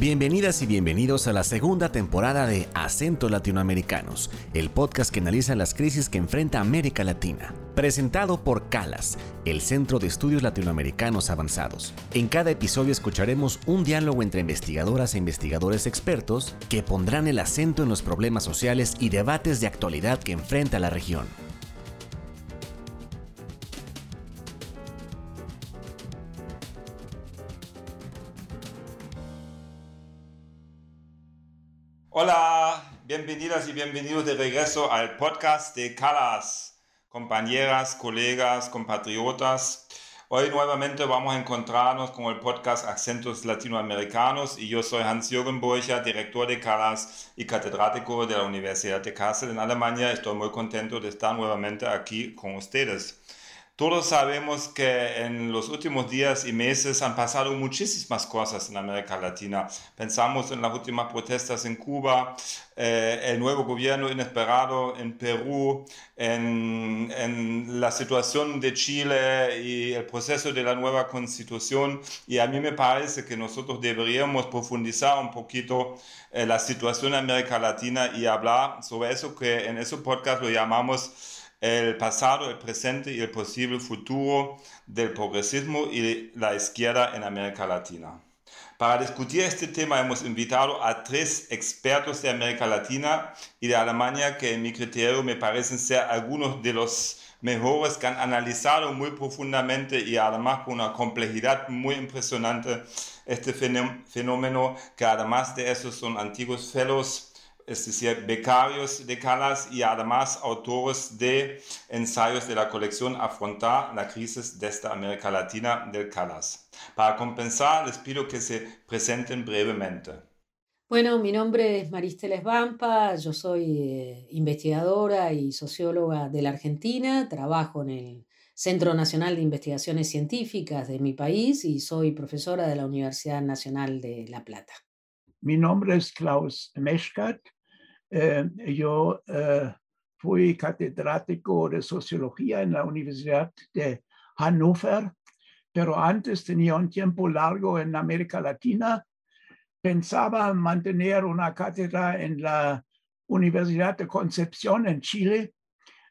Bienvenidas y bienvenidos a la segunda temporada de Acentos Latinoamericanos, el podcast que analiza las crisis que enfrenta América Latina. Presentado por CALAS, el Centro de Estudios Latinoamericanos Avanzados. En cada episodio escucharemos un diálogo entre investigadoras e investigadores expertos que pondrán el acento en los problemas sociales y debates de actualidad que enfrenta la región. Bienvenidas y bienvenidos de regreso al podcast de Calas, compañeras, colegas, compatriotas. Hoy nuevamente vamos a encontrarnos con el podcast Acentos Latinoamericanos y yo soy Hans-Jürgen Burcher, director de Calas y catedrático de la Universidad de Kassel en Alemania. Estoy muy contento de estar nuevamente aquí con ustedes. Todos sabemos que en los últimos días y meses han pasado muchísimas cosas en América Latina. Pensamos en las últimas protestas en Cuba, eh, el nuevo gobierno inesperado en Perú, en, en, la situación de Chile y el proceso de la nueva constitución. Y a mí me parece que nosotros deberíamos profundizar un poquito eh, la situación en América Latina y hablar sobre eso que en ese podcast lo llamamos el pasado, el presente y el posible futuro del progresismo y la izquierda en América Latina. Para discutir este tema hemos invitado a tres expertos de América Latina y de Alemania que en mi criterio me parecen ser algunos de los mejores que han analizado muy profundamente y además con una complejidad muy impresionante este fenómeno que además de eso son antiguos fellows es decir, becarios de Calas y además autores de ensayos de la colección Afrontar la crisis de esta América Latina del Calas. Para compensar, les pido que se presenten brevemente. Bueno, mi nombre es Maristela Esbampa, yo soy eh, investigadora y socióloga de la Argentina, trabajo en el Centro Nacional de Investigaciones Científicas de mi país y soy profesora de la Universidad Nacional de La Plata. Mi nombre es Klaus Meschkat, eh, yo eh, fui catedrático de sociología en la Universidad de Hannover, pero antes tenía un tiempo largo en América Latina. Pensaba mantener una cátedra en la Universidad de Concepción en Chile.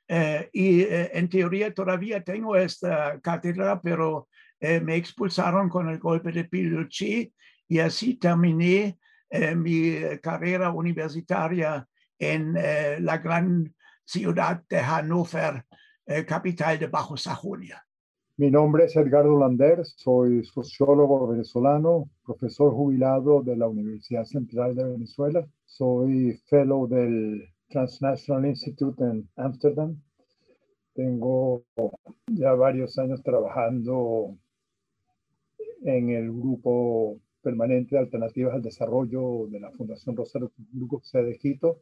Eh, y en teoría todavía tengo esta cátedra, pero me expulsaron con el golpe de Pinochet y así terminé mi carrera universitaria en eh, la gran ciudad de Hannover, eh, capital de Bajo Sajonia. Mi nombre es Edgardo Lander, soy sociólogo venezolano, profesor jubilado de la Universidad Central de Venezuela. Soy fellow del Transnational Institute en Amsterdam. Tengo ya varios años trabajando en el grupo permanente de alternativas al desarrollo de la Fundación Rosario Lugo de Quito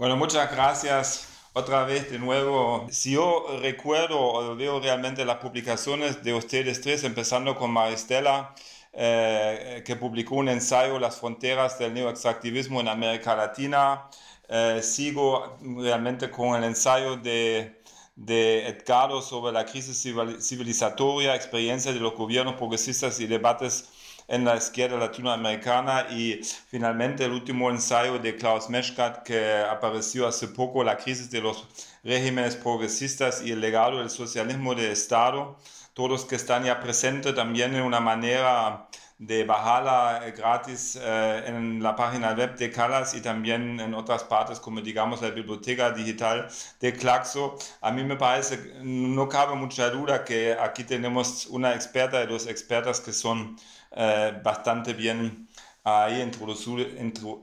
bueno, muchas gracias otra vez de nuevo. Si yo recuerdo o veo realmente las publicaciones de ustedes tres, empezando con Maristela, eh, que publicó un ensayo, Las fronteras del neoextractivismo en América Latina. Eh, sigo realmente con el ensayo de, de Edgardo sobre la crisis civilizatoria, experiencia de los gobiernos progresistas y debates en la izquierda latinoamericana. Y finalmente el último ensayo de Klaus Meschkat que apareció hace poco, la crisis de los regímenes progresistas y el legado del socialismo de Estado, todos que están ya presentes también en una manera de bajarla eh, gratis eh, en la página web de Calas y también en otras partes como digamos la biblioteca digital de Claxo. A mí me parece, no cabe mucha duda que aquí tenemos una experta de los expertas que son eh, bastante bien ahí introducido,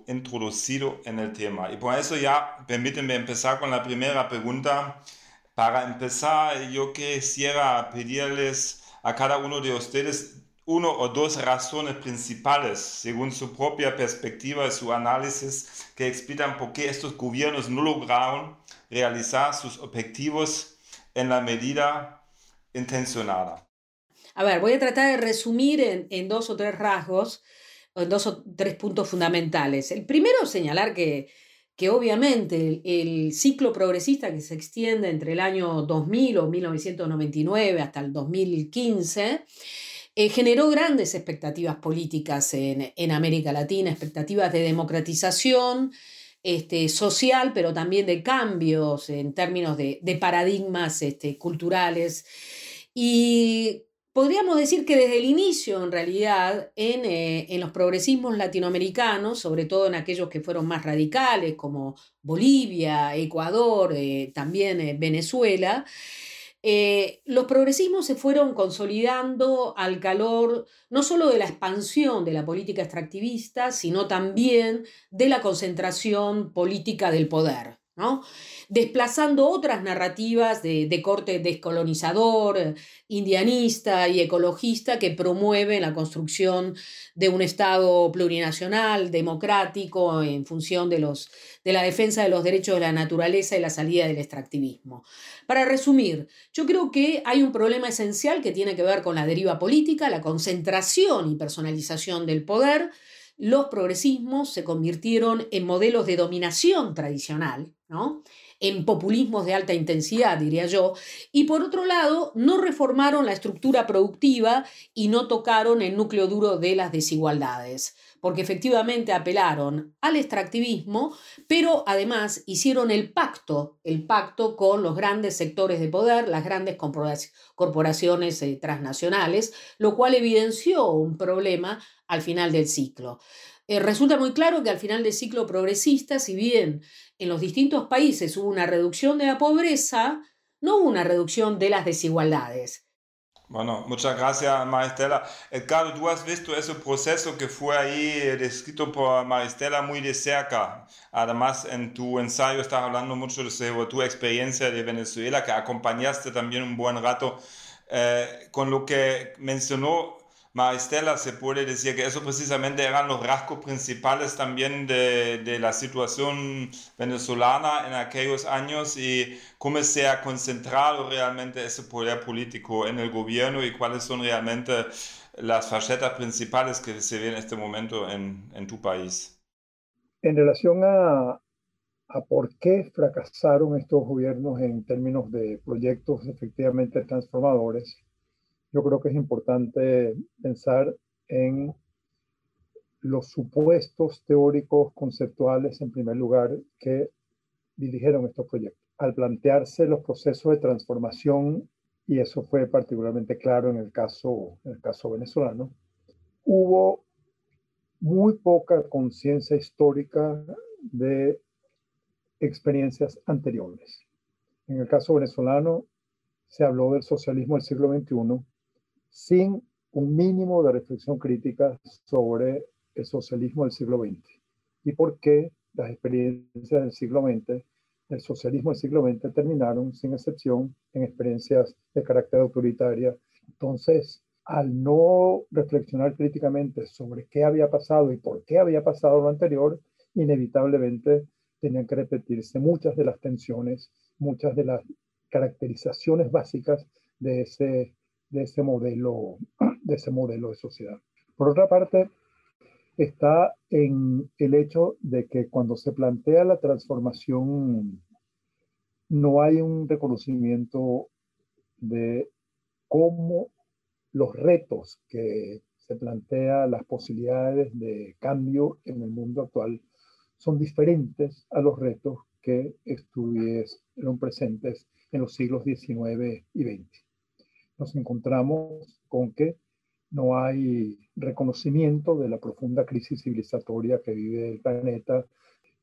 introducido en el tema. Y por eso ya permítanme empezar con la primera pregunta. Para empezar, yo quisiera pedirles a cada uno de ustedes uno o dos razones principales, según su propia perspectiva y su análisis, que explican por qué estos gobiernos no lograron realizar sus objetivos en la medida intencionada. A ver, voy a tratar de resumir en, dos o tres rasgos, en dos o tres puntos fundamentales. El primero, señalar que, que obviamente el, ciclo progresista que se extiende entre el año 2000 o 1999 hasta el 2015 eh, generó grandes expectativas políticas en, América Latina, expectativas de democratización este, social, pero también de cambios en términos de, paradigmas este, culturales. Y podríamos decir que desde el inicio, en realidad, en, eh, en, los progresismos latinoamericanos, sobre todo en aquellos que fueron más radicales, como Bolivia, Ecuador, eh, también Venezuela, eh, los progresismos se fueron consolidando al calor no solo de la expansión de la política extractivista, sino también de la concentración política del poder desplazando otras narrativas de, corte descolonizador, indianista y ecologista que promueven la construcción de un Estado plurinacional, democrático, en función de, los, de la defensa de los derechos de la naturaleza y la salida del extractivismo. Para resumir, yo creo que hay un problema esencial que tiene que ver con la deriva política, la concentración y personalización del poder, los progresismos se convirtieron en modelos de dominación tradicional, ¿no? En populismos de alta intensidad, diría yo, y por otro lado, no reformaron la estructura productiva y no tocaron el núcleo duro de las desigualdades, porque efectivamente apelaron al extractivismo, pero además hicieron el pacto, el pacto con los grandes sectores de poder, las grandes corporaciones eh, transnacionales, lo cual evidenció un problema al final del ciclo. Eh, resulta muy claro que al final del ciclo progresista, si bien en los distintos países hubo una reducción de la pobreza, no hubo una reducción de las desigualdades. Bueno, muchas gracias Maristela. Edgardo, tú has visto ese proceso que fue ahí eh, descrito por Maristela muy de cerca. Además, en tu ensayo estás hablando mucho de tu experiencia de Venezuela, que acompañaste también un buen rato. Eh, con lo que mencionó Maristela, se puede decir que eso precisamente eran los rasgos principales también de, de, la situación venezolana en aquellos años y cómo se ha concentrado realmente ese poder político en el gobierno y cuáles son realmente las facetas principales que se ven en este momento en, en tu país. En relación a, a por qué fracasaron estos gobiernos en términos de proyectos efectivamente transformadores, yo creo que es importante pensar en los supuestos teóricos conceptuales, en primer lugar, que dirigieron estos proyectos. Al plantearse los procesos de transformación, y eso fue particularmente claro en el caso, en el caso venezolano, hubo muy poca conciencia histórica de experiencias anteriores. En el caso venezolano se habló del socialismo del siglo XXI sin un mínimo de reflexión crítica sobre el socialismo del siglo XX y por qué las experiencias del siglo XX, el socialismo del siglo XX, terminaron, sin excepción, en experiencias de carácter autoritaria. Entonces, al no reflexionar críticamente sobre qué había pasado y por qué había pasado lo anterior, inevitablemente tenían que repetirse muchas de las tensiones, muchas de las caracterizaciones básicas de ese de ese modelo, de ese modelo de sociedad. Por otra parte, está en el hecho de que cuando se plantea la transformación, no hay un reconocimiento de cómo los retos que se plantea, las posibilidades de cambio en el mundo actual, son diferentes a los retos que estuvieron presentes en los siglos XIX y XX nos encontramos con que no hay reconocimiento de la profunda crisis civilizatoria que vive el planeta.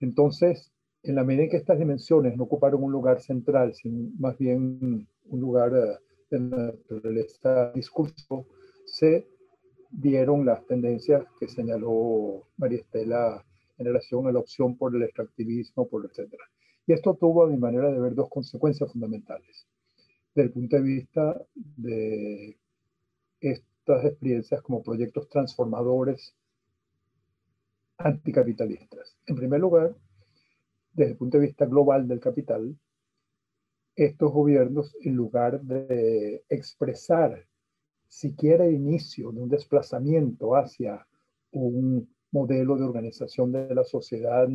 Entonces, en la medida en que estas dimensiones no ocuparon un lugar central, sino más bien un lugar eh, de naturaleza discurso, se dieron las tendencias que señaló María Estela en relación a la opción por el extractivismo, por etcétera. Y esto tuvo, a mi manera de ver, dos consecuencias fundamentales desde el punto de vista de estas experiencias como proyectos transformadores anticapitalistas. En primer lugar, desde el punto de vista global del capital, estos gobiernos, en lugar de expresar siquiera el inicio de un desplazamiento hacia un modelo de organización de la sociedad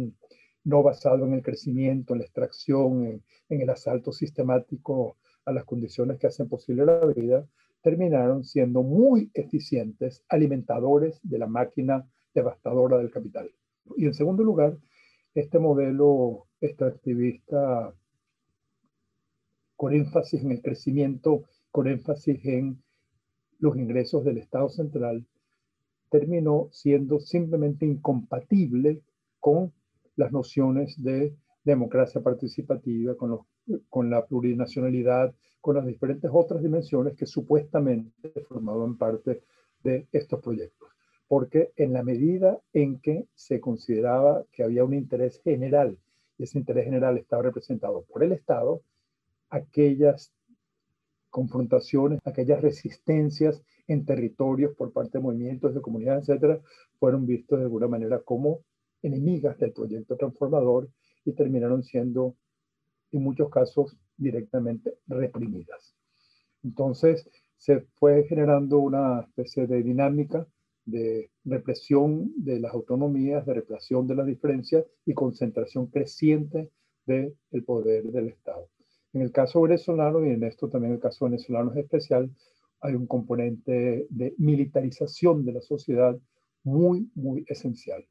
no basado en el crecimiento, en la extracción, en, en el asalto sistemático a las condiciones que hacen posible la vida, terminaron siendo muy eficientes alimentadores de la máquina devastadora del capital. Y en segundo lugar, este modelo extractivista con énfasis en el crecimiento, con énfasis en los ingresos del Estado central, terminó siendo simplemente incompatible con las nociones de democracia participativa, con, los, con la plurinacionalidad, con las diferentes otras dimensiones que supuestamente formaban parte de estos proyectos. Porque en la medida en que se consideraba que había un interés general, y ese interés general estaba representado por el Estado, aquellas confrontaciones, aquellas resistencias en territorios por parte de movimientos de comunidades, etcétera, fueron vistos de alguna manera como enemigas del proyecto transformador y terminaron siendo, en muchos casos, directamente reprimidas. Entonces, se fue generando una especie de dinámica de represión de las autonomías, de represión de las diferencias y concentración creciente del poder del Estado. En el caso venezolano, y en esto también el caso venezolano es especial, hay un componente de militarización de la sociedad muy, muy esencial.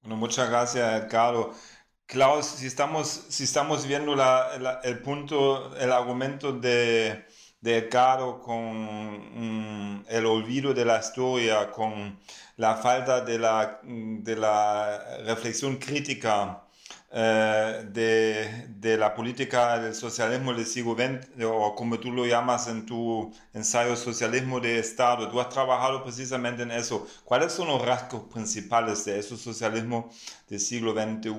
Bueno, muchas gracias, Edgardo. Klaus, si estamos, si estamos viendo el punto, el argumento de, de Edgardo con mm, el olvido de la historia, con la falta de la, de la reflexión crítica eh, de, de, la política del socialismo del siglo XX, o como tú lo llamas en tu ensayo Socialismo de Estado. Tú has trabajado precisamente en eso. ¿Cuáles son los rasgos principales de ese socialismo del siglo XXI,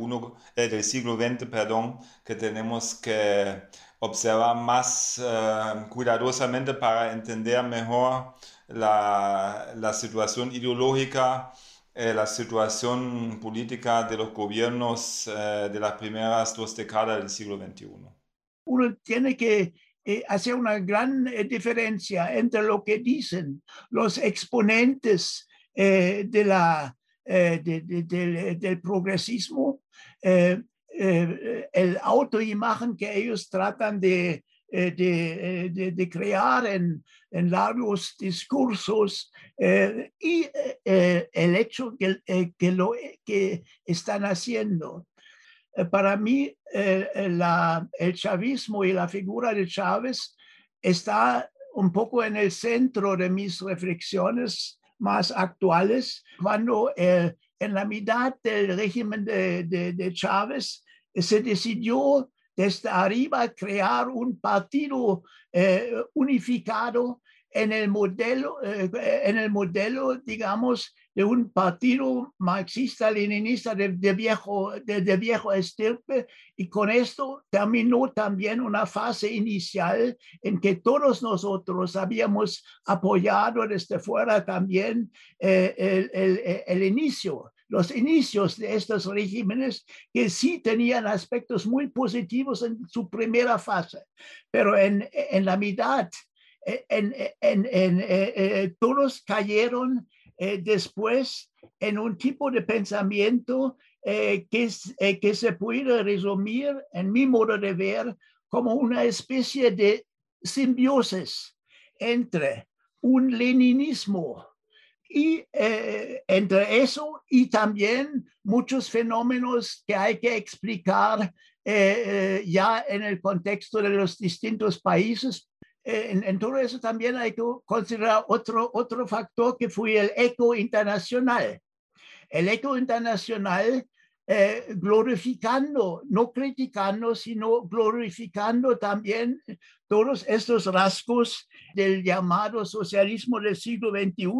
eh, del siglo XX, perdón, que tenemos que observar más eh, cuidadosamente para entender mejor la, la situación ideológica? Eh, la situación política de los gobiernos eh, de las primeras dos décadas del siglo XXI. Uno tiene que eh, hacer una gran diferencia entre lo que dicen los exponentes de la, del progresismo, el autoimagen que ellos tratan de eh, de, eh, de, crear en, en, largos discursos eh, y el hecho que, lo que están haciendo. para mí, el chavismo y la figura de Chávez está un poco en el centro de mis reflexiones más actuales, cuando en la mitad del régimen de, de Chávez se decidió desde arriba crear un partido eh, unificado en el modelo, eh, en el modelo, digamos, de un partido marxista-leninista de, viejo, de, viejo estirpe, y con esto terminó también una fase inicial en que todos nosotros habíamos apoyado desde fuera también eh, el, el, el inicio los inicios de estos regímenes que sí tenían aspectos muy positivos en su primera fase, pero en, en la mitad, eh, eh, todos cayeron eh, después en un tipo de pensamiento que, que se puede resumir, en mi modo de ver, como una especie de simbiosis entre un leninismo y eh, entre eso y también muchos fenómenos que hay que explicar eh, eh, ya en el contexto de los distintos países. En, en, todo eso también hay que considerar otro, otro factor que fue el eco internacional. El eco internacional eh, glorificando, no criticando, sino glorificando también todos estos rasgos del llamado socialismo del siglo XXI.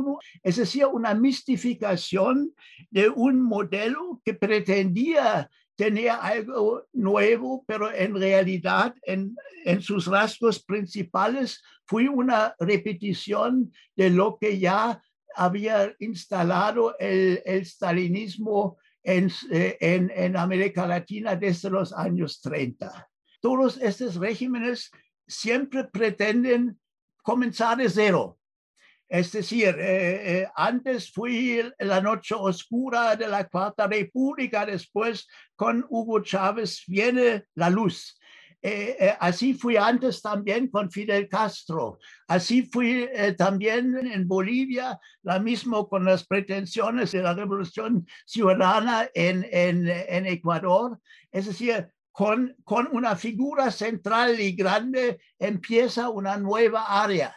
Es decir, una mistificación de un modelo que pretendía tener algo nuevo, pero en realidad en, sus rasgos principales fue una repetición de lo que ya había instalado el, el stalinismo eh, en, en, América Latina desde los años 30. Todos estos regímenes siempre pretenden comenzar de cero. Es decir, eh, eh, antes fui la noche oscura de la Cuarta República, después con Hugo Chávez viene la luz. Eh, eh, así fui antes también con Fidel Castro. Así fui eh, también en Bolivia, la mismo con las pretensiones de la revolución ciudadana en, en, en Ecuador. Es decir, con, con una figura central y grande empieza una nueva área.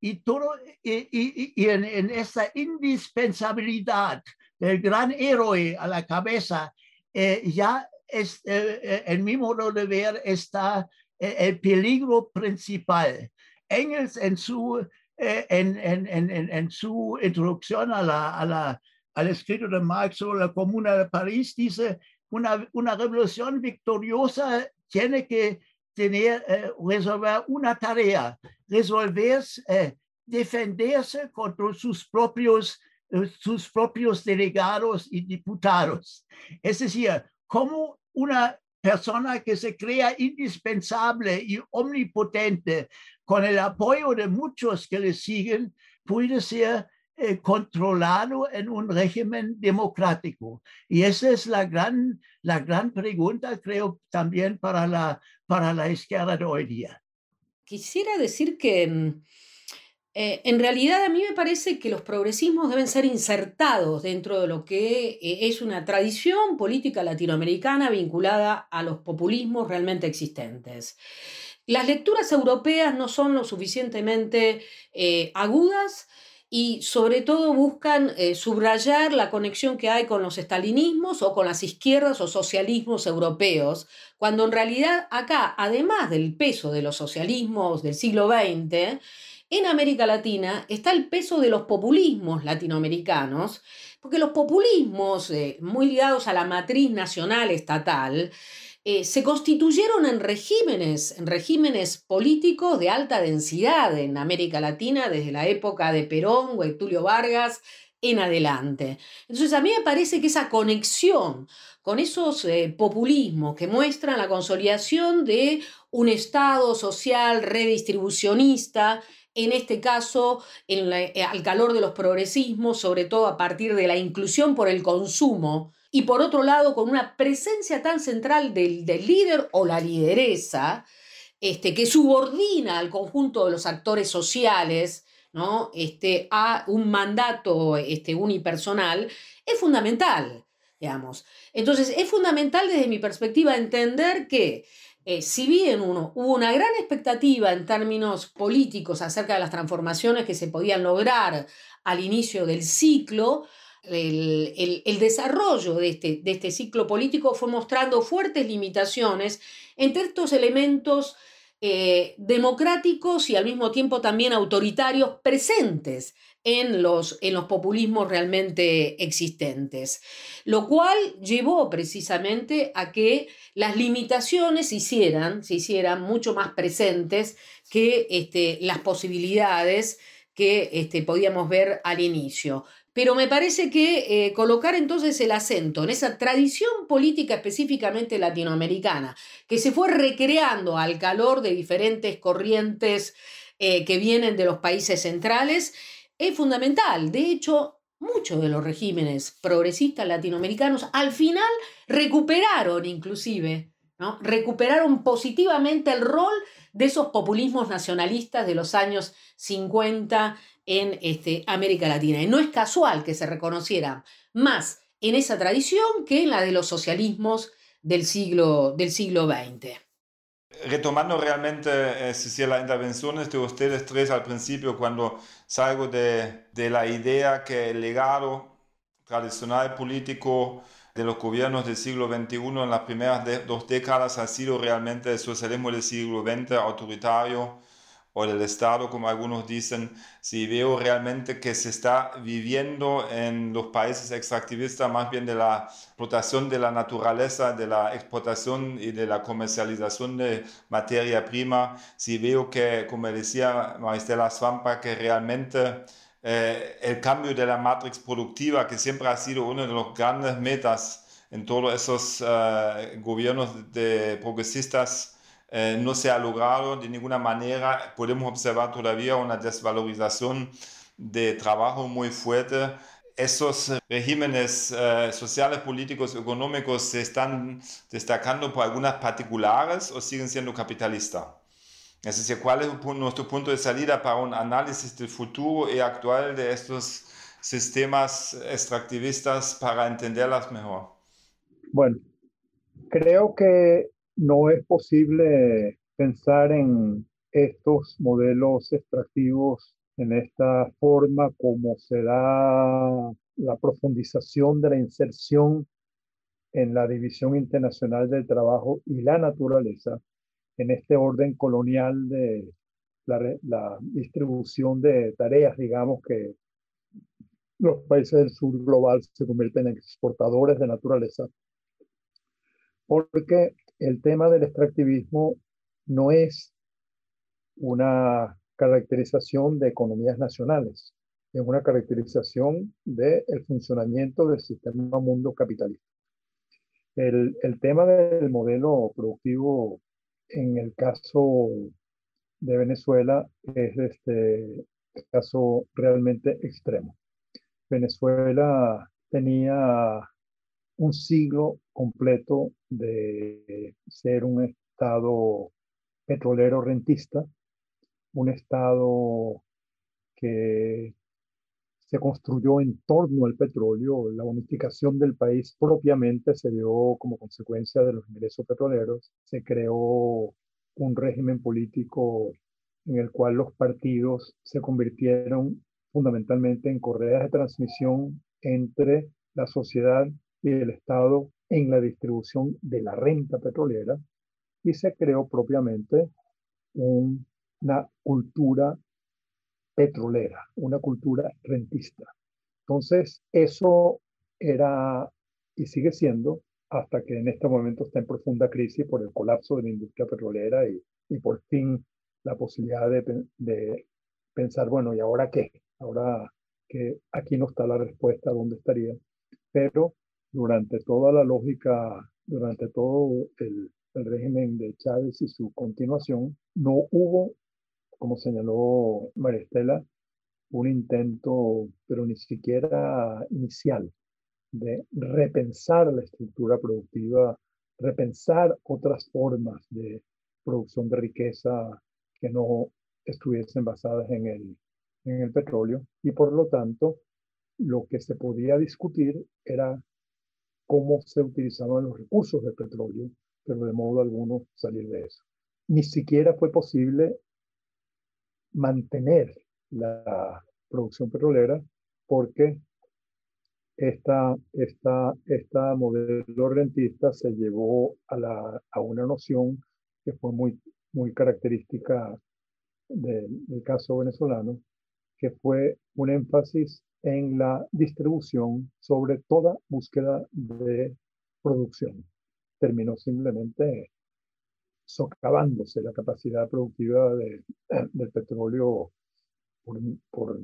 Y, todo, y, y, y en, en, esta indispensabilidad del gran héroe a la cabeza, eh, ya es, eh, eh, en mi modo de ver está eh, el peligro principal. Engels en su, en, en, en, en, su introducción a la, a la, al escrito de Marx sobre la Comuna de París dice, una, una revolución victoriosa tiene que tener, eh, resolver una tarea, resolver, eh, defenderse contra sus propios, eh, sus propios delegados y diputados. Es decir, como una persona que se crea indispensable y omnipotente con el apoyo de muchos que le siguen, puede ser eh, controlado en un régimen democrático. Y esa es la gran, la gran pregunta, creo, también para la, para la izquierda de hoy día. Quisiera decir que mm, eh, en realidad a mí me parece que los progresismos deben ser insertados dentro de lo que eh, es una tradición política latinoamericana vinculada a los populismos realmente existentes. Las lecturas europeas no son lo suficientemente eh, agudas y sobre todo buscan subrayar la conexión que hay con los estalinismos o con las izquierdas o socialismos europeos, cuando en realidad acá, además del peso de los socialismos del siglo XX, en América Latina está el peso de los populismos latinoamericanos, porque los populismos eh, muy ligados a la matriz nacional estatal, eh, se constituyeron en regímenes, en regímenes políticos de alta densidad en América Latina desde la época de Perón o Tulio Vargas en adelante. Entonces a mí me parece que esa conexión con esos eh, populismos que muestran la consolidación de un Estado social redistribucionista en este caso eh, al calor de los progresismos, sobre todo a partir de la inclusión por el consumo, y por otro lado con una presencia tan central del, líder o la lideresa, este, que subordina al conjunto de los actores sociales ¿no? este, a un mandato este, unipersonal, es fundamental, digamos. Entonces, es fundamental desde mi perspectiva entender que eh, si bien uno, hubo una gran expectativa en términos políticos acerca de las transformaciones que se podían lograr al inicio del ciclo, el, desarrollo de este, de este, ciclo político fue mostrando fuertes limitaciones entre estos elementos eh, democráticos y al mismo tiempo también autoritarios presentes en los, en los populismos realmente existentes, lo cual llevó precisamente a que las limitaciones se hicieran, se hicieran mucho más presentes que este, las posibilidades que este, podíamos ver al inicio. Pero me parece que eh, colocar entonces el acento en esa tradición política específicamente latinoamericana, que se fue recreando al calor de diferentes corrientes eh, que vienen de los países centrales, es fundamental. De hecho, muchos de los regímenes progresistas latinoamericanos al final recuperaron inclusive, recuperaron positivamente el rol de esos populismos nacionalistas de los años 50 en este, América Latina. Y no es casual que se reconociera más en esa tradición que en la de los socialismos del siglo, del siglo XX. Retomando realmente eh, si las intervenciones de ustedes tres al principio, cuando salgo de, de la idea que el legado tradicional político de los gobiernos del siglo XXI en las primeras dos décadas ha sido realmente el socialismo del siglo XX autoritario, o del Estado, como algunos dicen, si veo realmente que se está viviendo en los países extractivistas más bien de la explotación de la naturaleza, de la explotación y de la comercialización de materia prima, si veo que, como decía Maristela Svampa, que realmente eh, el cambio de la matriz productiva, que siempre ha sido una de las grandes metas en todos esos uh, gobiernos de progresistas, eh, no se ha logrado de ninguna manera. Podemos observar todavía una desvalorización de trabajo muy fuerte. esos regímenes eh, sociales, políticos, económicos se están destacando por algunas particulares o siguen siendo capitalistas. Es decir, ¿cuál es nuestro punto de salida para un análisis del futuro y actual de estos sistemas extractivistas para entenderlas mejor? Bueno, creo que no es posible pensar en estos modelos extractivos en esta forma como se da la profundización de la inserción en la división internacional del trabajo y la naturaleza en este orden colonial de la, distribución de tareas, digamos que los países del sur global se convierten en exportadores de naturaleza, porque el tema del extractivismo no es una caracterización de economías nacionales, es una caracterización del funcionamiento del sistema mundo capitalista. El, el, tema del modelo productivo en el caso de Venezuela es este caso realmente extremo. Venezuela tenía un siglo completo de ser un estado petrolero rentista, un estado que se construyó en torno al petróleo. La unificación del país propiamente se dio como consecuencia de los ingresos petroleros. Se creó un régimen político en el cual los partidos se convirtieron fundamentalmente en correas de transmisión entre la sociedad y el Estado en la distribución de la renta petrolera y se creó propiamente una cultura petrolera, una cultura rentista. Entonces, eso era y sigue siendo hasta que en este momento está en profunda crisis por el colapso de la industria petrolera y, y por fin la posibilidad de, de, pensar, bueno, ¿y ahora qué? Ahora que aquí no está la respuesta, ¿dónde estaría? Pero durante toda la lógica, durante todo el, el régimen de Chávez y su continuación, no hubo, como señaló Maristela, un intento, pero ni siquiera inicial, de repensar la estructura productiva, repensar otras formas de producción de riqueza que no estuviesen basadas en el, en el petróleo. Y por lo tanto lo que se podía discutir era cómo se utilizaban los recursos del petróleo, pero de modo alguno salir de eso. Ni siquiera fue posible mantener la producción petrolera porque esta, esta, esta modelo rentista se llevó a, la, a una noción que fue muy, muy característica del caso venezolano, que fue un énfasis en la distribución sobre toda búsqueda de producción. Terminó simplemente socavándose la capacidad productiva de, del petróleo por, por,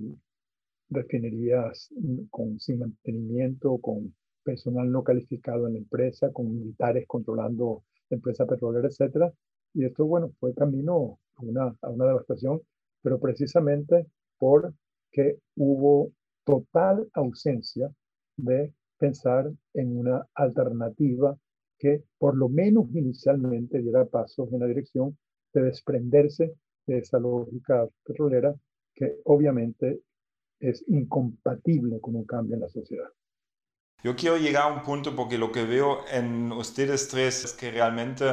refinerías con, sin mantenimiento, con personal no calificado en la empresa, con militares controlando la empresa petrolera, etc. Y esto, bueno, fue camino a una devastación, pero precisamente porque hubo total ausencia de pensar en una alternativa que por lo menos inicialmente diera pasos en la dirección de desprenderse de esa lógica petrolera que obviamente es incompatible con un cambio en la sociedad. Yo quiero llegar a un punto porque lo que veo en ustedes tres es que realmente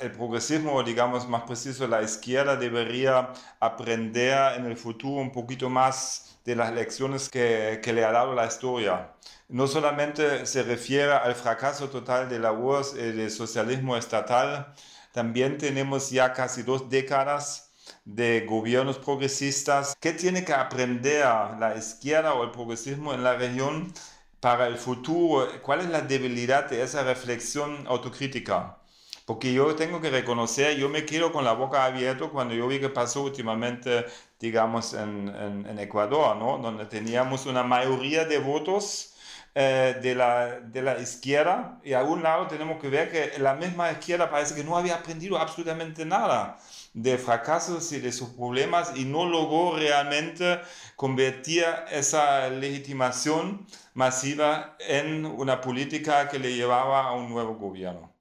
el progresismo, digamos más preciso, la izquierda debería aprender en el futuro un poquito más de las lecciones que, que le ha dado la historia. No solamente se refiere al fracaso total de la URSS y del socialismo estatal, también tenemos ya casi dos décadas de gobiernos progresistas. ¿Qué tiene que aprender la izquierda o el progresismo en la región para el futuro? ¿Cuál es la debilidad de esa reflexión autocrítica? Porque yo tengo que reconocer, yo me quedo con la boca abierta cuando yo vi que pasó últimamente, digamos, en, en, Ecuador, ¿no? Donde teníamos una mayoría de votos eh, de, la, de la izquierda y a un lado tenemos que ver que la misma izquierda parece que no había aprendido absolutamente nada de fracasos y de sus problemas y no logró realmente convertir esa legitimación masiva en una política que le llevaba a un nuevo gobierno.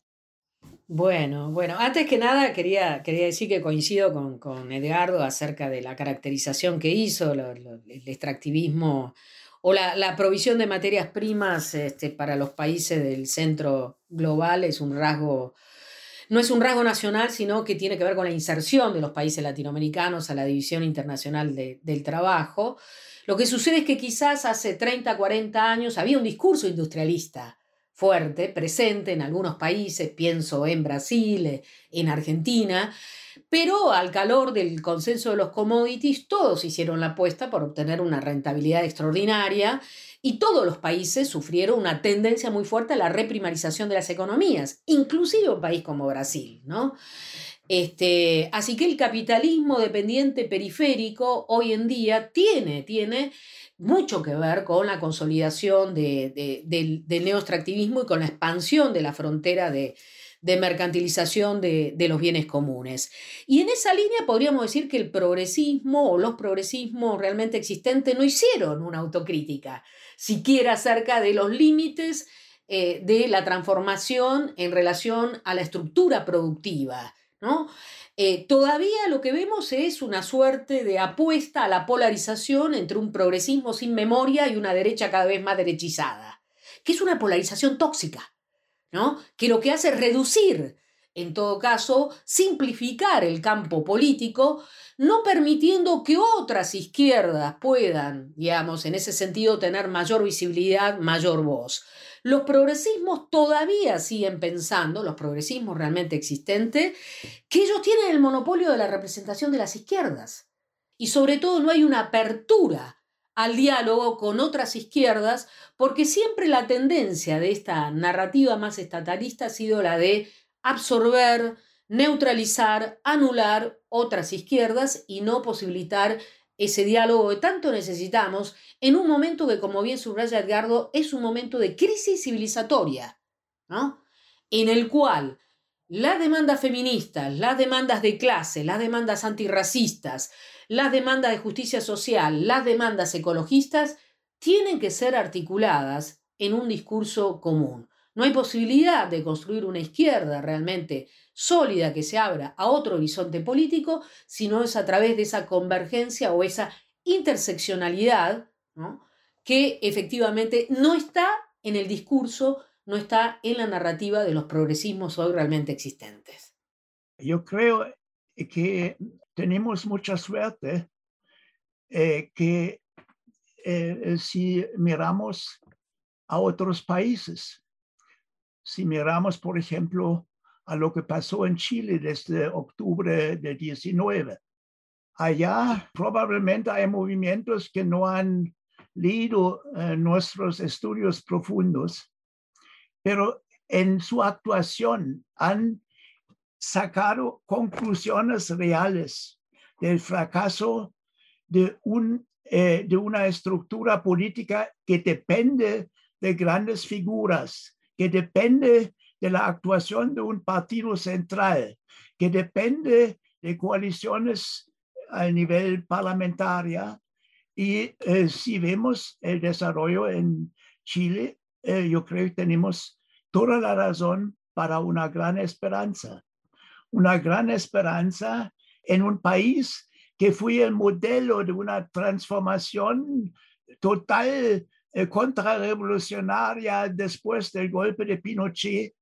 Bueno, bueno, antes que nada quería, quería decir que coincido con, con Edgardo acerca de la caracterización que hizo, el extractivismo o la, la, provisión de materias primas este, para los países del centro global es un rasgo no es un rasgo nacional, sino que tiene que ver con la inserción de los países latinoamericanos a la División Internacional del Trabajo. Lo que sucede es que quizás hace 30, 40 años había un discurso industrialista fuerte, presente en algunos países, pienso en Brasil, en Argentina, pero al calor del consenso de los commodities, todos hicieron la apuesta por obtener una rentabilidad extraordinaria y todos los países sufrieron una tendencia muy fuerte a la reprimarización de las economías, inclusive un país como Brasil, ¿no? Este, así que el capitalismo dependiente periférico hoy en día tiene, tiene mucho que ver con la consolidación de, del, neoextractivismo y con la expansión de la frontera de, mercantilización de, de, los bienes comunes. Y en esa línea podríamos decir que el progresismo o los progresismos realmente existentes no hicieron una autocrítica, siquiera acerca de los límites eh, de la transformación en relación a la estructura productiva. ¿No? Eh, todavía lo que vemos es una suerte de apuesta a la polarización entre un progresismo sin memoria y una derecha cada vez más derechizada, que es una polarización tóxica, ¿no? que lo que hace es reducir en todo caso, simplificar el campo político, no permitiendo que otras izquierdas puedan, digamos, en ese sentido, tener mayor visibilidad, mayor voz. Los progresismos todavía siguen pensando, los progresismos realmente existentes, que ellos tienen el monopolio de la representación de las izquierdas. Y sobre todo no hay una apertura al diálogo con otras izquierdas, porque siempre la tendencia de esta narrativa más estatalista ha sido la de absorber, neutralizar, anular otras izquierdas y no posibilitar ese diálogo que tanto necesitamos en un momento que, como bien subraya Edgardo, es un momento de crisis civilizatoria, ¿no? en el cual las demandas feministas, las demandas de clase, las demandas antirracistas, las demandas de justicia social, las demandas ecologistas, tienen que ser articuladas en un discurso común. No hay posibilidad de construir una izquierda realmente sólida que se abra a otro horizonte político si no es a través de esa convergencia o esa interseccionalidad que efectivamente no está en el discurso, no está en la narrativa de los progresismos hoy realmente existentes. Yo creo que tenemos mucha suerte eh, que eh, si miramos a otros países, si miramos, por ejemplo, a lo que pasó en Chile desde octubre de 19, allá probablemente hay movimientos que no han leído eh, nuestros estudios profundos, pero en su actuación han sacado conclusiones reales del fracaso de, un, eh, de una estructura política que depende de grandes figuras que depende de la actuación de un partido central, que depende de coaliciones a nivel parlamentaria. Y eh, si vemos el desarrollo en Chile, eh, yo creo que tenemos toda la razón para una gran esperanza. Una gran esperanza en un país que fue el modelo de una transformación total contrarrevolucionaria después del golpe de Pinochet,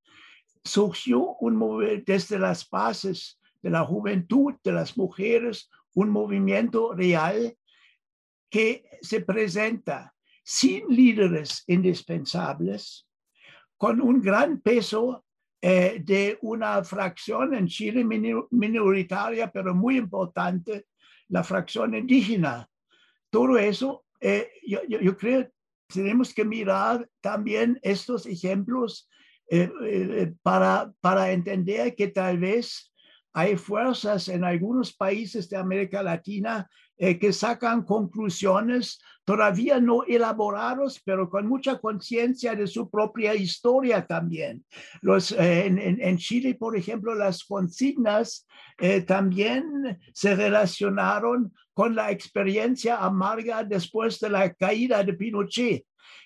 surgió un desde las bases de la juventud, de las mujeres, un movimiento real que se presenta sin líderes indispensables, con un gran peso eh, de una fracción en Chile minoritaria, pero muy importante, la fracción indígena. Todo eso, eh, yo, yo, creo, tenemos que mirar también estos ejemplos eh, eh, para, para entender que tal vez hay fuerzas en algunos países de América Latina eh, que sacan conclusiones todavía no elaborados, pero con mucha conciencia de su propia historia también. Los, eh, en, Chile, por ejemplo, las consignas eh, también se relacionaron con la experiencia amarga después de la caída de Pinochet,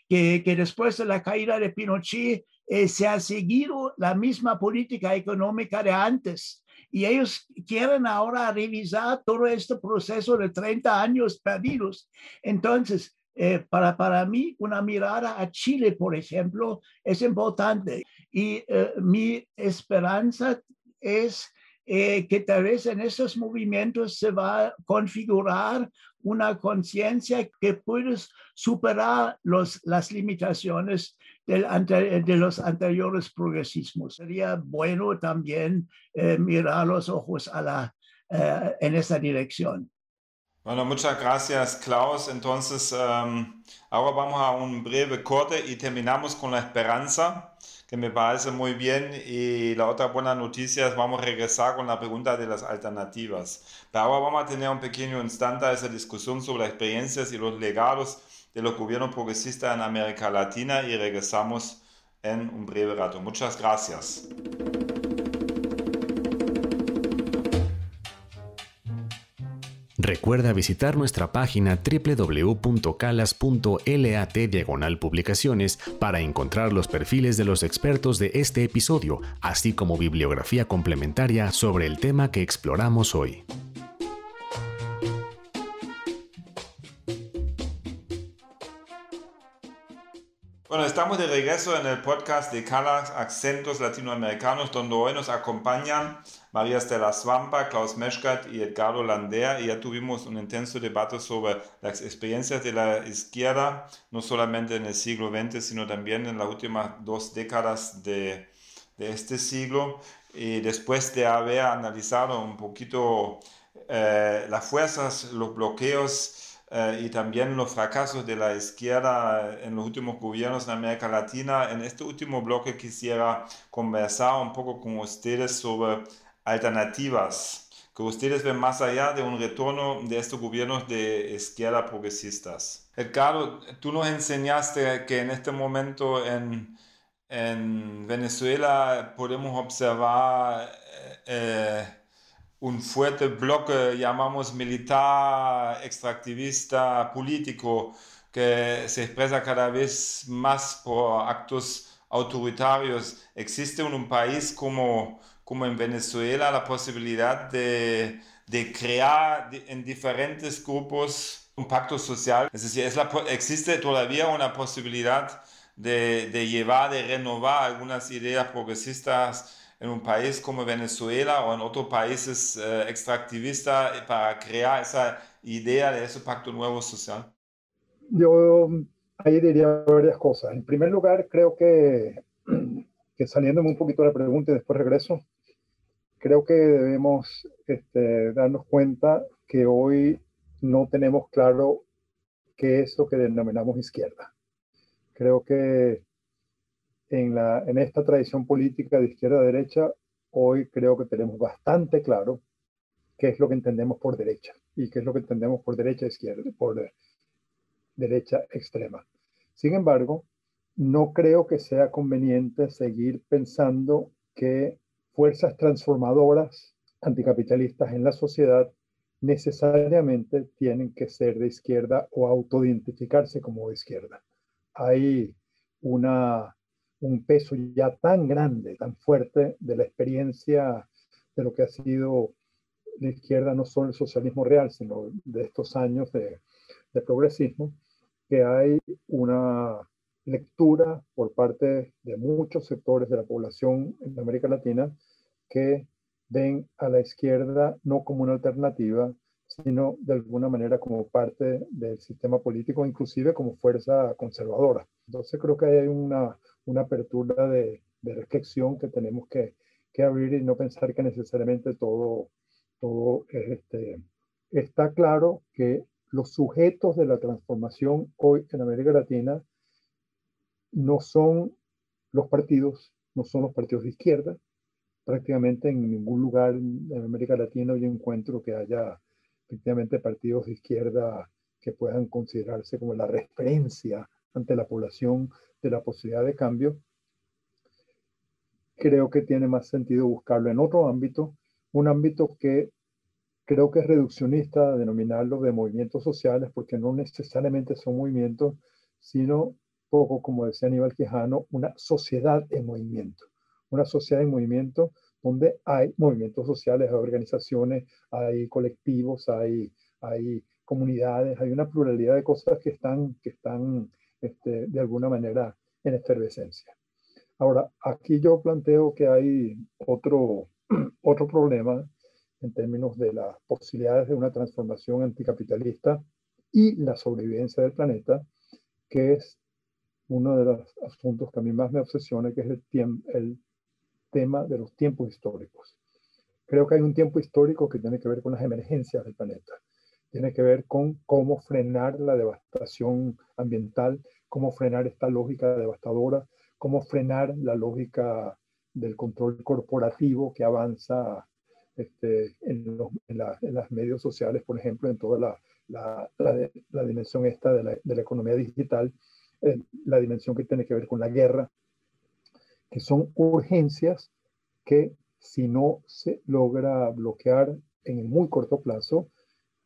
que, que después de la caída de Pinochet se ha seguido la misma política económica de antes y ellos quieren ahora revisar todo este proceso de 30 años perdidos. Entonces, eh, para, para mí, una mirada a Chile, por ejemplo, es importante. Y eh, mi esperanza es eh, que tal vez en esos movimientos se va a configurar una conciencia que puede superar los, las limitaciones de los anteriores progresismos. Sería bueno también eh, mirar los ojos a la, eh, en esa dirección. Bueno, muchas gracias, Klaus. Entonces, um, ahora vamos a un breve corte y terminamos con la esperanza, que me parece muy bien. Y la otra buena noticia es vamos a regresar con la pregunta de las alternativas. Pero ahora vamos a tener un pequeño instante de esa discusión sobre las experiencias y los legados de los gobiernos progresistas en América Latina y regresamos en un breve rato. Muchas gracias. Recuerda visitar nuestra página www.calas.lat diagonal publicaciones para encontrar los perfiles de los expertos de este episodio, así como bibliografía complementaria sobre el tema que exploramos hoy. Bueno, estamos de regreso en el podcast de Calas Acentos Latinoamericanos, donde hoy nos acompañan María Estela Swampa, Klaus Meschkat y Edgardo Landea. Y ya tuvimos un intenso debate sobre las experiencias de la izquierda, no solamente en el siglo XX, sino también en las últimas dos décadas de, de este siglo. Y después de haber analizado un poquito eh, las fuerzas, los bloqueos, eh, y también los fracasos de la izquierda en los últimos gobiernos en América Latina. En este último bloque quisiera conversar un poco con ustedes sobre alternativas que ustedes ven más allá de un retorno de estos gobiernos de izquierda progresistas. Edgardo, tú nos enseñaste que en este momento en, en Venezuela podemos observar eh, un fuerte bloque, llamamos militar, extractivista, político, que se expresa cada vez más por actos autoritarios. ¿Existe en un país como, como en Venezuela la posibilidad de, de crear en diferentes grupos un pacto social? Es decir, ¿existe todavía una posibilidad de, de llevar, de renovar algunas ideas progresistas? En un país como Venezuela o en otros países eh, extractivistas para crear esa idea de ese pacto nuevo social? Yo ahí diría varias cosas. En primer lugar, creo que, que saliéndome un poquito de la pregunta y después regreso, creo que debemos este, darnos cuenta que hoy no tenemos claro qué es lo que denominamos izquierda. Creo que en, la, en esta tradición política de izquierda a derecha, hoy creo que tenemos bastante claro qué es lo que entendemos por derecha y qué es lo que entendemos por derecha izquierda, por derecha extrema. Sin embargo, no creo que sea conveniente seguir pensando que fuerzas transformadoras anticapitalistas en la sociedad necesariamente tienen que ser de izquierda o autoidentificarse como de izquierda. Hay una un peso ya tan grande, tan fuerte de la experiencia de lo que ha sido la izquierda, no solo el socialismo real, sino de estos años de, progresismo, que hay una lectura por parte de muchos sectores de la población en América Latina que ven a la izquierda no como una alternativa, sino de alguna manera como parte del sistema político, inclusive como fuerza conservadora. Entonces creo que hay una, una apertura de, de reflexión que tenemos que, que, abrir y no pensar que necesariamente todo, todo este, está claro que los sujetos de la transformación hoy en América Latina no son los partidos, no son los partidos de izquierda. Prácticamente en ningún lugar en América Latina yo encuentro que haya efectivamente partidos de izquierda que puedan considerarse como la referencia ante la población de la posibilidad de cambio, creo que tiene más sentido buscarlo en otro ámbito, un ámbito que creo que es reduccionista denominarlo de movimientos sociales, porque no necesariamente son movimientos, sino poco, como decía Aníbal Quijano, una sociedad en movimiento. Una sociedad en movimiento donde hay movimientos sociales, hay organizaciones, hay colectivos, hay, hay comunidades, hay una pluralidad de cosas que están, que están este, de alguna manera en efervescencia. Ahora, aquí yo planteo que hay otro, otro problema en términos de las posibilidades de una transformación anticapitalista y la sobrevivencia del planeta, que es uno de los asuntos que a mí más me obsesiona, que es el, el tema de los tiempos históricos. Creo que hay un tiempo histórico que tiene que ver con las emergencias del planeta. Tiene que ver con cómo frenar la devastación ambiental, cómo frenar esta lógica devastadora, cómo frenar la lógica del control corporativo que avanza este, en, los, las medios sociales, por ejemplo, en toda la, la, dimensión esta de la, economía digital, eh, la dimensión que tiene que ver con la guerra, que son urgencias que si no se logra bloquear en el muy corto plazo,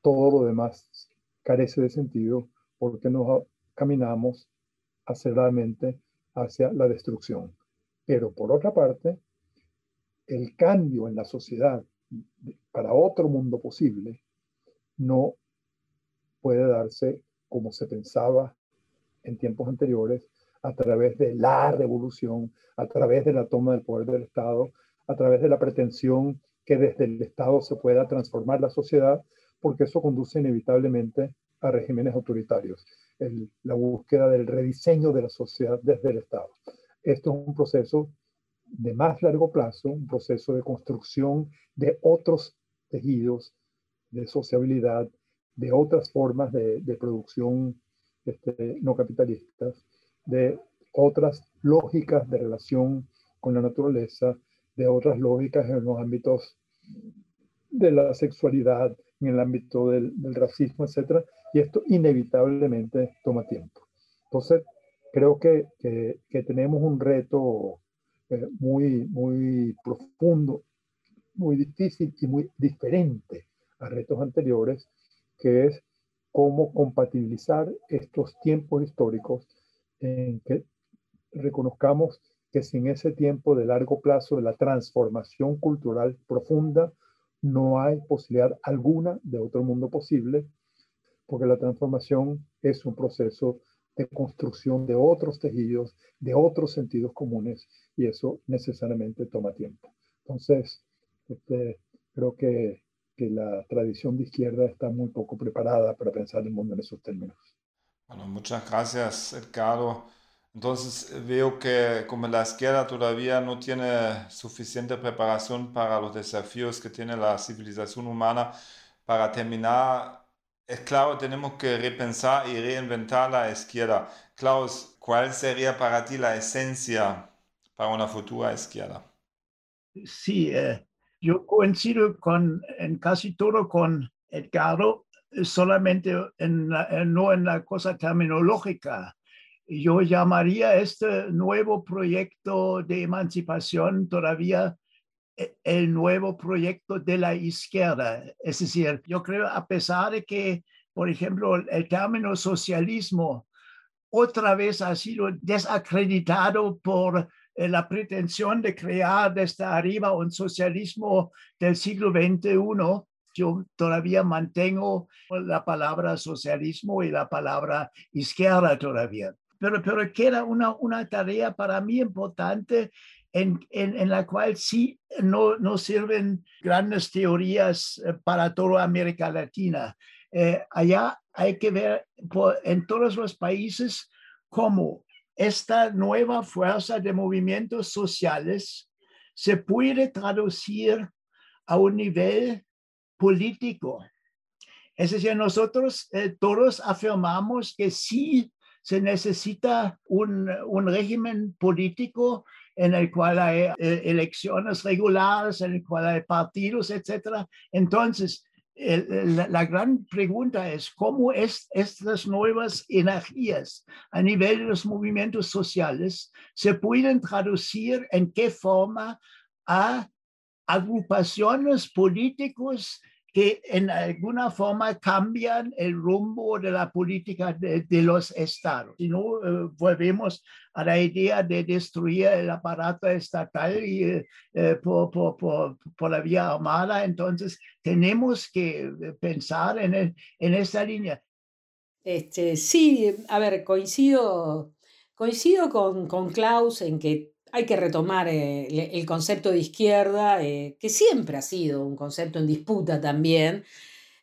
todo lo demás carece de sentido porque nos caminamos aceleradamente hacia la destrucción. Pero por otra parte, el cambio en la sociedad para otro mundo posible no puede darse como se pensaba en tiempos anteriores, a través de la revolución, a través de la toma del poder del Estado, a través de la pretensión que desde el Estado se pueda transformar la sociedad, porque eso conduce inevitablemente a regímenes autoritarios. la búsqueda del rediseño de la sociedad desde el Estado. Esto es un proceso de más largo plazo, un proceso de construcción de otros tejidos de sociabilidad, de otras formas de, producción este, no capitalistas, de otras lógicas de relación con la naturaleza, de otras lógicas en los ámbitos de la sexualidad, en el ámbito del, racismo, etc. Y esto inevitablemente toma tiempo. Entonces, creo que, que tenemos un reto eh, muy, muy profundo, muy difícil y muy diferente a retos anteriores, que es cómo compatibilizar estos tiempos históricos en que reconozcamos que sin ese tiempo de largo plazo de la transformación cultural profunda, no hay posibilidad alguna de otro mundo posible, porque la transformación es un proceso de construcción de otros tejidos, de otros sentidos comunes, y eso necesariamente toma tiempo. Entonces, este, creo que, que, la tradición de izquierda está muy poco preparada para pensar el mundo en esos términos. Bueno, muchas gracias, Edgardo. Entonces veo que como la izquierda todavía no tiene suficiente preparación para los desafíos que tiene la civilización humana, para terminar es claro, tenemos que repensar y reinventar la izquierda. Klaus, ¿cuál sería para ti la esencia para una futura izquierda? Sí, eh, yo coincido con, en casi todo con Edgardo, solamente en no en la cosa terminológica. Yo llamaría este nuevo proyecto de emancipación todavía e, el nuevo proyecto de la izquierda. Es decir, yo creo, a pesar de que, por ejemplo, el término socialismo otra vez ha sido desacreditado por eh, la pretensión de crear desde arriba un socialismo del siglo XXI, yo todavía mantengo la palabra socialismo y la palabra izquierda todavía. Pero, pero queda una, una tarea para mí importante en, en, la cual sí no, no, sirven grandes teorías eh, para toda América Latina. Eh, allá hay que ver en todos los países cómo esta nueva fuerza de movimientos sociales se puede traducir a un nivel político. Es decir, nosotros eh, todos afirmamos que sí se necesita un, un régimen político en el cual hay eh, elecciones regulares, en el cual hay partidos, etc. Entonces, la, gran pregunta es cómo es, estas nuevas energías a nivel de los movimientos sociales se pueden traducir en qué forma a agrupaciones políticos que en alguna forma cambian el rumbo de la política de, los estados. Si no, eh, volvemos a la idea de destruir el aparato estatal eh, eh, por, por, por, por, la vía armada, entonces tenemos que pensar en, en esa línea. Este, sí, a ver, coincido, coincido con, con Klaus en que hay que retomar eh, el concepto de izquierda, eh, que siempre ha sido un concepto en disputa también,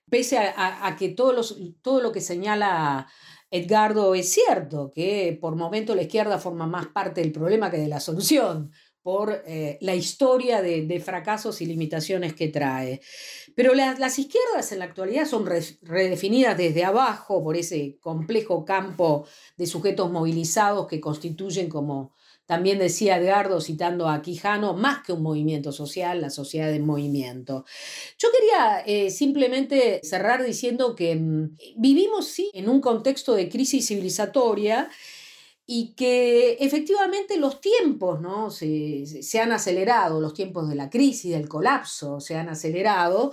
pese a, que todo, todo lo que señala Edgardo es cierto, que por momento la izquierda forma más parte del problema que de la solución por eh, la historia de, fracasos y limitaciones que trae. Pero las izquierdas en la actualidad son redefinidas desde abajo por ese complejo campo de sujetos movilizados que constituyen como también decía Edgardo, citando a Quijano, más que un movimiento social, la sociedad en movimiento. Yo quería eh, simplemente cerrar diciendo que mm, vivimos, sí, en un contexto de crisis civilizatoria y que efectivamente los tiempos ¿no? se, han acelerado, los tiempos de la crisis, del colapso, se han acelerado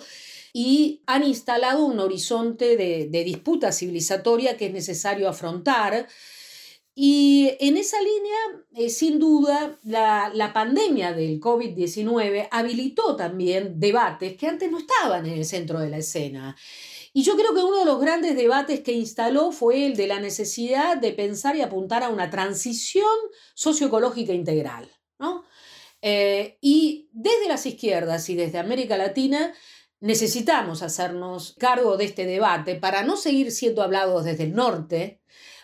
y han instalado un horizonte de, de disputa civilizatoria que es necesario afrontar y en esa línea, eh, sin duda, la, pandemia del COVID-19 habilitó también debates que antes no estaban en el centro de la escena. Y yo creo que uno de los grandes debates que instaló fue el de la necesidad de pensar y apuntar a una transición socioecológica integral. Eh, y desde las izquierdas y desde América Latina necesitamos hacernos cargo de este debate para no seguir siendo hablados desde el norte,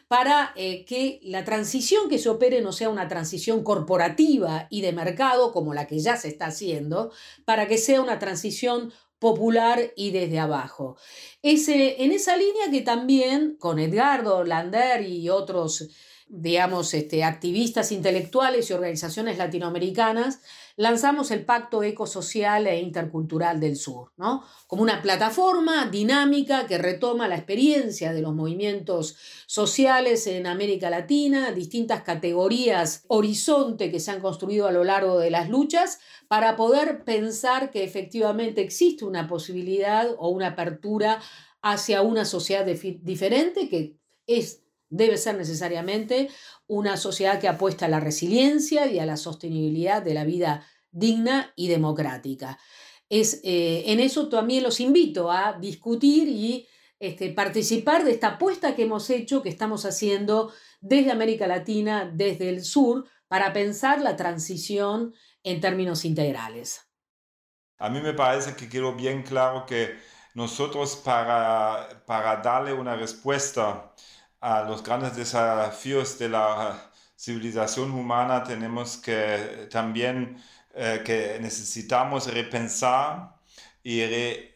para eh, que la transición que se opere no sea una transición corporativa y de mercado como la que ya se está haciendo, para que sea una transición popular y desde abajo. Ese, en esa línea que también con Edgardo Lander y otros, digamos, este, activistas intelectuales y organizaciones latinoamericanas, lanzamos el Pacto Ecosocial e Intercultural del Sur, ¿no? como una plataforma dinámica que retoma la experiencia de los movimientos sociales en América Latina, distintas categorías horizonte que se han construido a lo largo de las luchas, para poder pensar que efectivamente existe una posibilidad o una apertura hacia una sociedad diferente que es debe ser necesariamente una sociedad que apuesta a la resiliencia y a la sostenibilidad de la vida digna y democrática. Es, eh, en eso también los invito a discutir y este, participar de esta apuesta que hemos hecho, que estamos haciendo desde América Latina, desde el sur, para pensar la transición en términos integrales. A mí me parece que quedó bien claro que nosotros para, para darle una respuesta a los grandes desafíos de la civilización humana tenemos que también eh, que necesitamos repensar y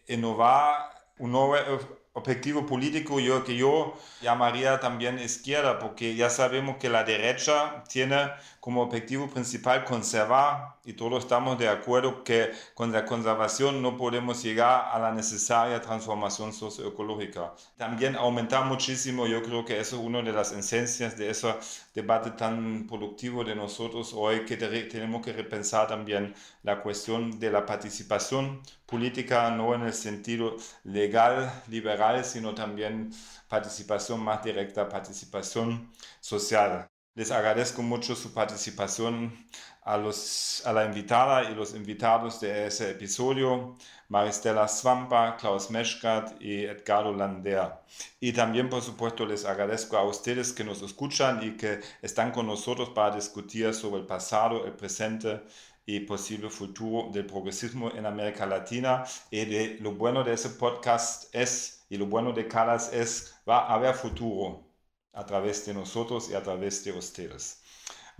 renovar un nuevo objetivo político yo, que yo llamaría también izquierda, porque ya sabemos que la derecha tiene como objetivo principal conservar y todos estamos de acuerdo que con la conservación no podemos llegar a la necesaria transformación socioecológica. También aumentar muchísimo, yo creo que eso es una de las esencias de ese debate tan productivo de nosotros hoy, que tenemos que repensar también la cuestión de la participación política, no en el sentido legal, liberal, sino también participación más directa, participación social. Les agradezco mucho su participación a, los, a la invitada y los invitados de ese episodio, Maristela Swampa, Klaus Meschkat y Edgardo Lander. Y también, por supuesto, les agradezco a ustedes que nos escuchan y que están con nosotros para discutir sobre el pasado, el presente y posible futuro del progresismo en América Latina. Y de, lo bueno de ese podcast es, y lo bueno de Calas es, va a haber futuro a través de nosotros y a través de ustedes.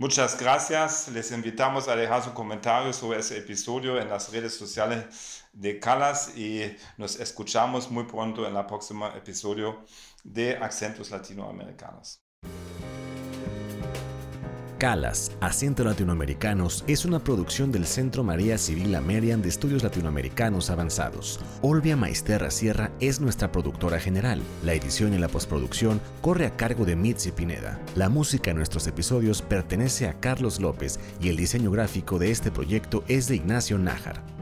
Muchas gracias. Les invitamos a dejar su comentario sobre ese episodio en las redes sociales de Calas y nos escuchamos muy pronto en el próximo episodio de Acentos Latinoamericanos. Calas, Acento Latinoamericanos es una producción del Centro María Civil Amerian de Estudios Latinoamericanos Avanzados. Olvia Maisterra Sierra es nuestra productora general. La edición y la postproducción corre a cargo de Mitzi Pineda. La música en nuestros episodios pertenece a Carlos López y el diseño gráfico de este proyecto es de Ignacio Nájar.